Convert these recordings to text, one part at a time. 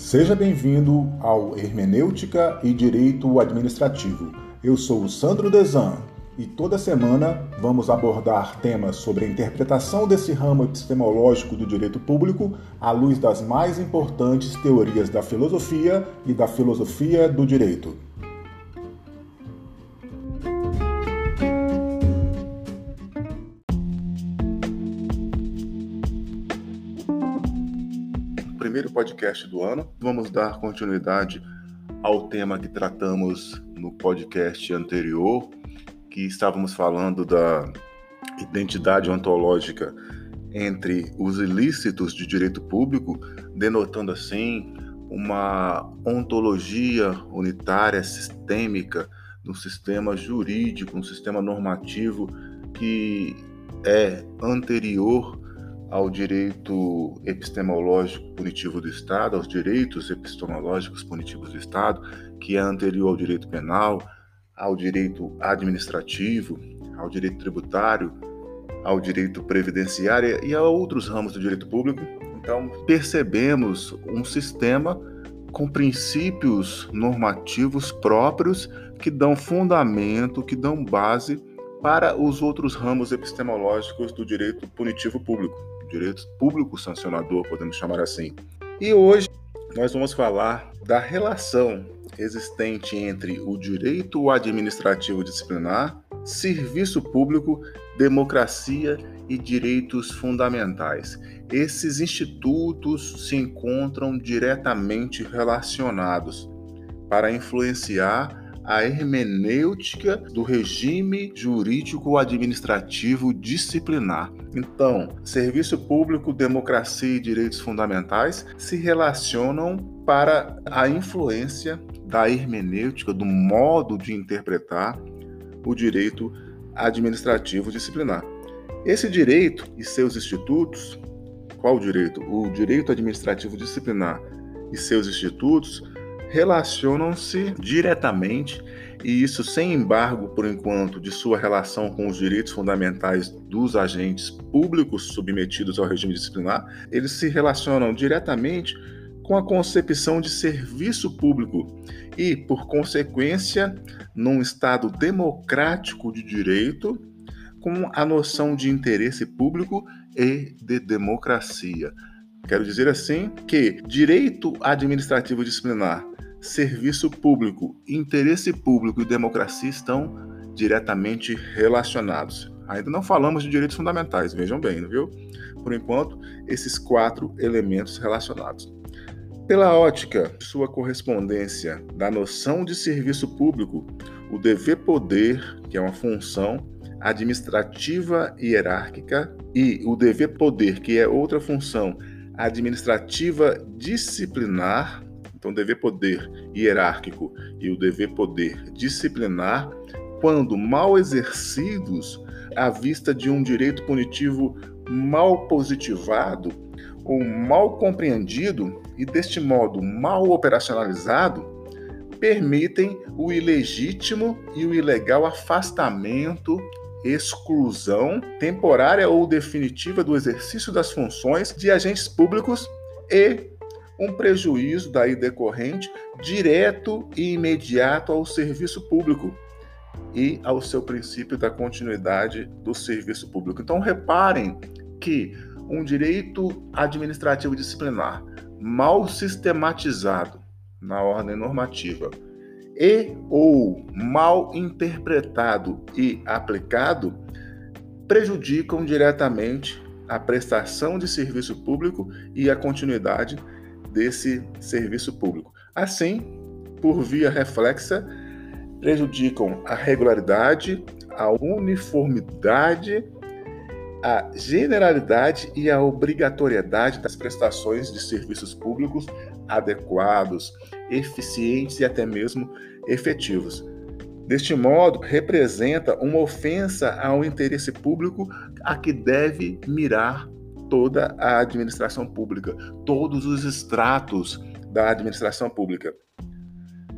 Seja bem-vindo ao Hermenêutica e Direito Administrativo. Eu sou o Sandro Desan e toda semana vamos abordar temas sobre a interpretação desse ramo epistemológico do direito público à luz das mais importantes teorias da filosofia e da filosofia do direito. Primeiro podcast do ano. Vamos dar continuidade ao tema que tratamos no podcast anterior, que estávamos falando da identidade ontológica entre os ilícitos de direito público, denotando assim uma ontologia unitária, sistêmica, no sistema jurídico, um sistema normativo que é anterior ao direito epistemológico punitivo do Estado, aos direitos epistemológicos punitivos do Estado, que é anterior ao direito penal, ao direito administrativo, ao direito tributário, ao direito previdenciário e a outros ramos do direito público. Então, percebemos um sistema com princípios normativos próprios que dão fundamento, que dão base para os outros ramos epistemológicos do direito punitivo público direito público sancionador, podemos chamar assim. E hoje nós vamos falar da relação existente entre o direito administrativo disciplinar, serviço público, democracia e direitos fundamentais. Esses institutos se encontram diretamente relacionados para influenciar a hermenêutica do regime jurídico administrativo disciplinar. Então, serviço público, democracia e direitos fundamentais se relacionam para a influência da hermenêutica, do modo de interpretar o direito administrativo disciplinar. Esse direito e seus institutos, qual direito? O direito administrativo disciplinar e seus institutos relacionam-se diretamente, e isso sem embargo, por enquanto, de sua relação com os direitos fundamentais dos agentes públicos submetidos ao regime disciplinar, eles se relacionam diretamente com a concepção de serviço público e, por consequência, num Estado democrático de direito, com a noção de interesse público e de democracia. Quero dizer assim que direito administrativo disciplinar serviço público, interesse público e democracia estão diretamente relacionados. Ainda não falamos de direitos fundamentais, vejam bem, viu? Por enquanto, esses quatro elementos relacionados. Pela ótica sua correspondência da noção de serviço público, o dever poder, que é uma função administrativa e hierárquica, e o dever poder, que é outra função administrativa disciplinar, então, dever poder hierárquico e o dever poder disciplinar, quando mal exercidos à vista de um direito punitivo mal positivado ou mal compreendido e deste modo mal operacionalizado, permitem o ilegítimo e o ilegal afastamento, exclusão temporária ou definitiva do exercício das funções de agentes públicos e um prejuízo daí decorrente direto e imediato ao serviço público e ao seu princípio da continuidade do serviço público. Então reparem que um direito administrativo disciplinar mal sistematizado na ordem normativa e ou mal interpretado e aplicado prejudicam diretamente a prestação de serviço público e a continuidade desse serviço público. Assim, por via reflexa, prejudicam a regularidade, a uniformidade, a generalidade e a obrigatoriedade das prestações de serviços públicos adequados, eficientes e até mesmo efetivos. Deste modo, representa uma ofensa ao interesse público a que deve mirar toda a administração pública, todos os estratos da administração pública.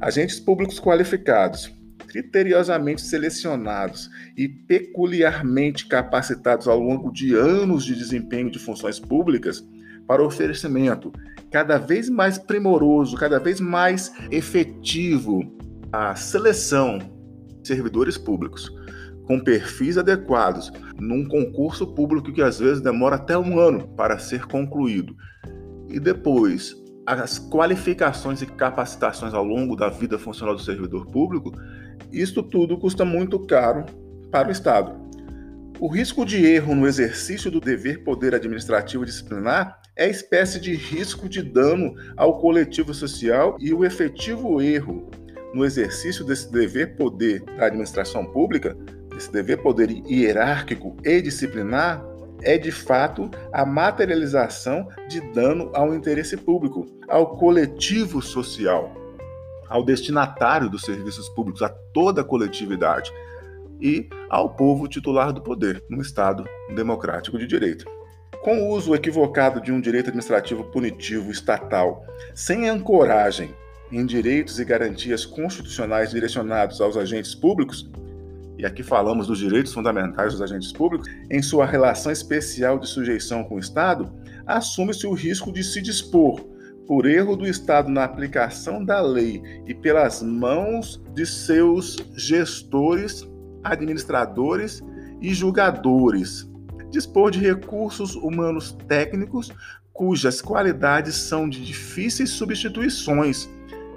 Agentes públicos qualificados, criteriosamente selecionados e peculiarmente capacitados ao longo de anos de desempenho de funções públicas para oferecimento cada vez mais primoroso, cada vez mais efetivo a seleção de servidores públicos com perfis adequados num concurso público que às vezes demora até um ano para ser concluído. E depois, as qualificações e capacitações ao longo da vida funcional do servidor público, isto tudo custa muito caro para o Estado. O risco de erro no exercício do dever poder administrativo disciplinar é espécie de risco de dano ao coletivo social e o efetivo erro no exercício desse dever poder da administração pública, esse dever poder hierárquico e disciplinar, é de fato a materialização de dano ao interesse público, ao coletivo social, ao destinatário dos serviços públicos, a toda a coletividade e ao povo titular do poder, num Estado democrático de direito. Com o uso equivocado de um direito administrativo punitivo estatal, sem ancoragem em direitos e garantias constitucionais direcionados aos agentes públicos, e aqui falamos dos direitos fundamentais dos agentes públicos, em sua relação especial de sujeição com o Estado, assume-se o risco de se dispor, por erro do Estado na aplicação da lei e pelas mãos de seus gestores, administradores e julgadores, dispor de recursos humanos técnicos cujas qualidades são de difíceis substituições.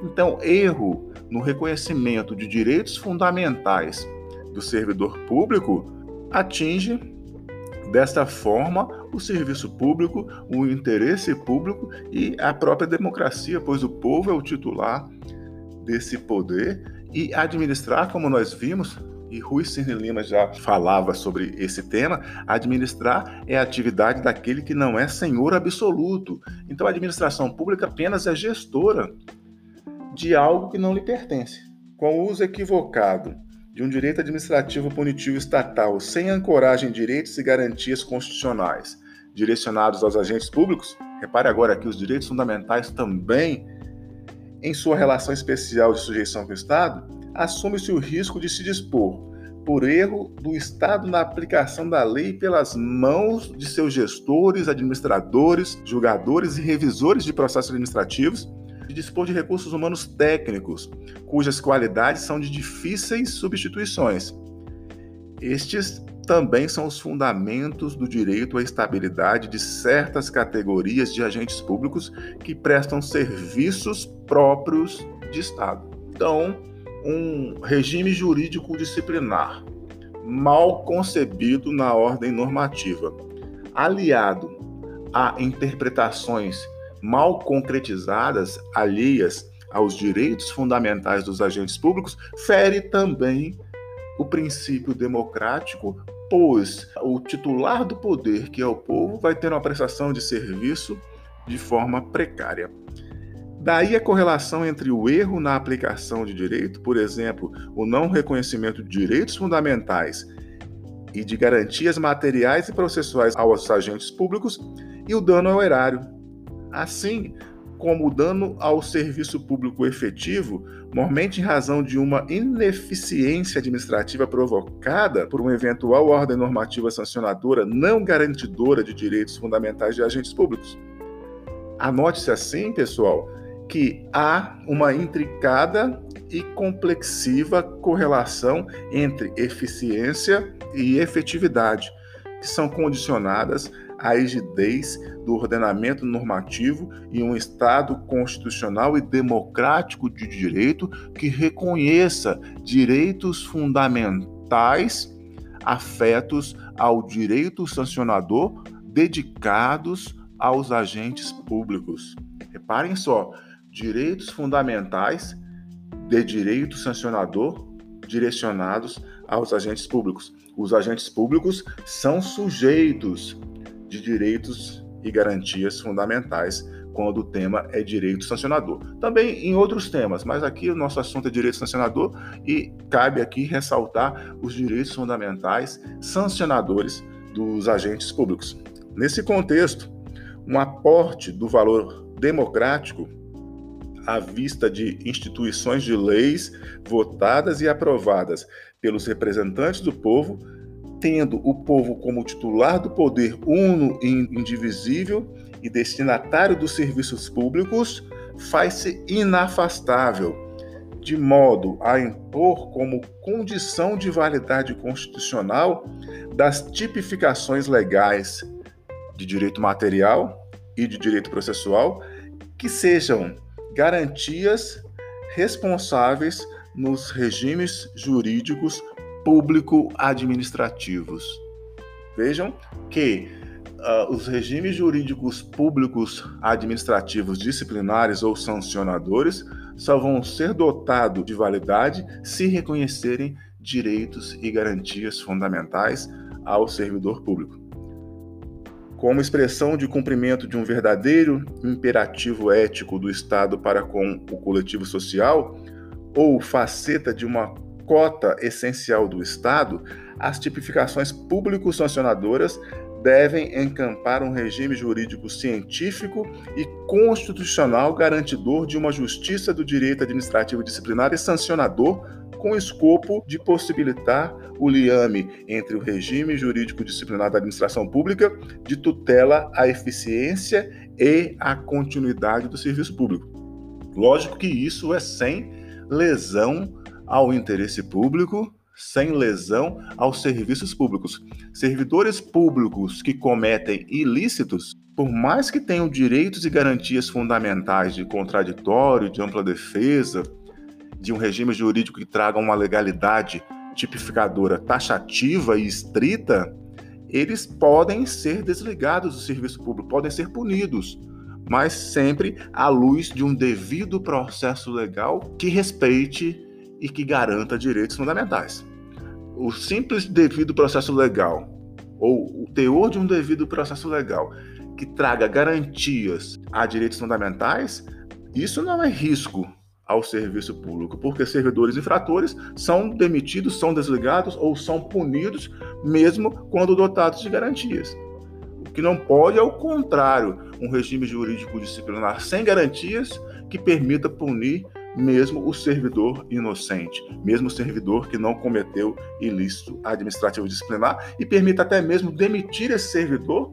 Então, erro no reconhecimento de direitos fundamentais do servidor público atinge desta forma o serviço público, o interesse público e a própria democracia, pois o povo é o titular desse poder e administrar, como nós vimos, e Rui Cirne Lima já falava sobre esse tema, administrar é a atividade daquele que não é senhor absoluto. Então a administração pública apenas é gestora de algo que não lhe pertence. Com o uso equivocado de um direito administrativo punitivo estatal sem ancoragem em direitos e garantias constitucionais direcionados aos agentes públicos, repare agora que os direitos fundamentais também, em sua relação especial de sujeição com o Estado, assume-se o risco de se dispor, por erro do Estado na aplicação da lei pelas mãos de seus gestores, administradores, julgadores e revisores de processos administrativos, de dispor de recursos humanos técnicos, cujas qualidades são de difíceis substituições. Estes também são os fundamentos do direito à estabilidade de certas categorias de agentes públicos que prestam serviços próprios de Estado. Então, um regime jurídico disciplinar mal concebido na ordem normativa, aliado a interpretações mal concretizadas, alheias aos direitos fundamentais dos agentes públicos, fere também o princípio democrático, pois o titular do poder, que é o povo, vai ter uma prestação de serviço de forma precária. Daí a correlação entre o erro na aplicação de direito, por exemplo, o não reconhecimento de direitos fundamentais e de garantias materiais e processuais aos agentes públicos, e o dano ao erário, assim como o dano ao serviço público efetivo, mormente em razão de uma ineficiência administrativa provocada por uma eventual ordem normativa sancionadora não garantidora de direitos fundamentais de agentes públicos. Anote-se assim, pessoal, que há uma intricada e complexiva correlação entre eficiência e efetividade, que são condicionadas à rigidez do ordenamento normativo e um Estado constitucional e democrático de direito que reconheça direitos fundamentais afetos ao direito sancionador dedicados aos agentes públicos. Reparem só, direitos fundamentais de direito sancionador direcionados aos agentes públicos. Os agentes públicos são sujeitos de direitos e garantias fundamentais quando o tema é direito sancionador. Também em outros temas, mas aqui o nosso assunto é direito sancionador e cabe aqui ressaltar os direitos fundamentais sancionadores dos agentes públicos. Nesse contexto, um aporte do valor democrático à vista de instituições de leis votadas e aprovadas pelos representantes do povo tendo o povo como titular do poder uno e indivisível e destinatário dos serviços públicos, faz-se inafastável, de modo a impor como condição de validade constitucional das tipificações legais de direito material e de direito processual que sejam garantias responsáveis nos regimes jurídicos público-administrativos. Vejam que uh, os regimes jurídicos públicos administrativos disciplinares ou sancionadores só vão ser dotados de validade se reconhecerem direitos e garantias fundamentais ao servidor público. Como expressão de cumprimento de um verdadeiro imperativo ético do Estado para com o coletivo social, ou faceta de uma cota essencial do Estado, as tipificações público-sancionadoras devem encampar um regime jurídico científico e constitucional garantidor de uma justiça do direito administrativo disciplinar e sancionador com escopo de possibilitar o liame entre o regime jurídico disciplinar da administração pública de tutela à eficiência e à continuidade do serviço público. Lógico que isso é sem lesão ao interesse público, sem lesão aos serviços públicos. Servidores públicos que cometem ilícitos, por mais que tenham direitos e garantias fundamentais de contraditório, de ampla defesa, de um regime jurídico que traga uma legalidade tipificadora taxativa e estrita, eles podem ser desligados do serviço público, podem ser punidos, mas sempre à luz de um devido processo legal que respeite e que garanta direitos fundamentais. O simples devido processo legal, ou o teor de um devido processo legal, que traga garantias a direitos fundamentais, isso não é risco ao serviço público, porque servidores infratores são demitidos, são desligados ou são punidos, mesmo quando dotados de garantias. O que não pode é o contrário, um regime jurídico disciplinar sem garantias que permita punir mesmo o servidor inocente, mesmo o servidor que não cometeu ilícito administrativo disciplinar e permita até mesmo demitir esse servidor,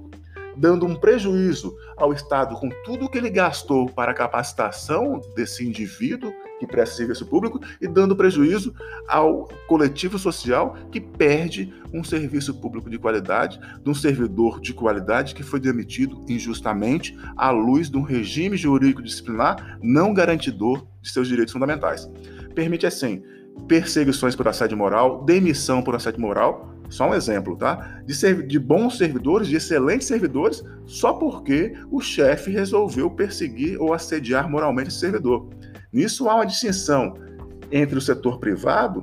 dando um prejuízo ao Estado com tudo que ele gastou para a capacitação desse indivíduo que presta serviço público e dando prejuízo ao coletivo social que perde um serviço público de qualidade, de um servidor de qualidade que foi demitido injustamente à luz de um regime jurídico disciplinar não garantidor de seus direitos fundamentais. Permite, assim, perseguições por assédio moral, demissão por assédio moral, só um exemplo, tá? De, de bons servidores, de excelentes servidores, só porque o chefe resolveu perseguir ou assediar moralmente esse servidor. Nisso há uma distinção entre o setor privado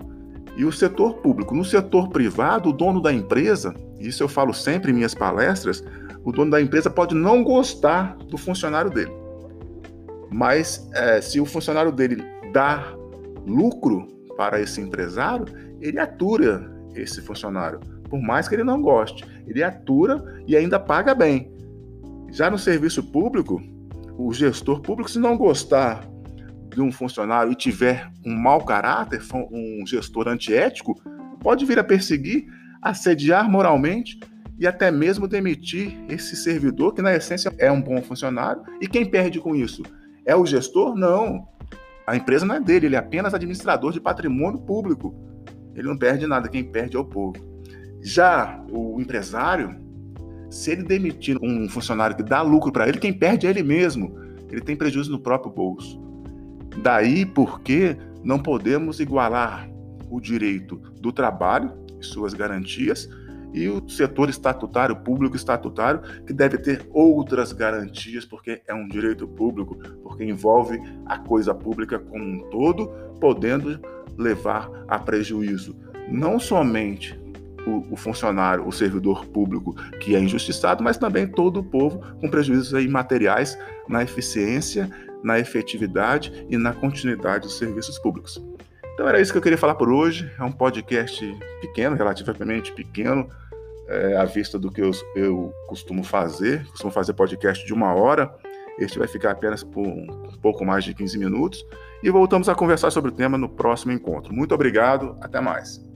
e o setor público. No setor privado, o dono da empresa, isso eu falo sempre em minhas palestras, o dono da empresa pode não gostar do funcionário dele. Mas é, se o funcionário dele dá lucro para esse empresário, ele atura esse funcionário, por mais que ele não goste. Ele atura e ainda paga bem. Já no serviço público, o gestor público, se não gostar de um funcionário e tiver um mau caráter, um gestor antiético, pode vir a perseguir, assediar moralmente e até mesmo demitir esse servidor, que na essência é um bom funcionário. E quem perde com isso? É o gestor? Não. A empresa não é dele, ele é apenas administrador de patrimônio público. Ele não perde nada, quem perde é o povo. Já o empresário, se ele demitir um funcionário que dá lucro para ele, quem perde é ele mesmo. Ele tem prejuízo no próprio bolso. Daí porque não podemos igualar o direito do trabalho e suas garantias e o setor estatutário, público estatutário, que deve ter outras garantias, porque é um direito público, porque envolve a coisa pública como um todo, podendo levar a prejuízo não somente o, funcionário, o servidor público que é injustiçado, mas também todo o povo com prejuízos materiais na eficiência na efetividade e na continuidade dos serviços públicos. Então era isso que eu queria falar por hoje. É um podcast pequeno, relativamente pequeno, é, à vista do que eu, eu costumo fazer. Costumo fazer podcast de uma hora. Este vai ficar apenas por um pouco mais de 15 minutos. E voltamos a conversar sobre o tema no próximo encontro. Muito obrigado, até mais.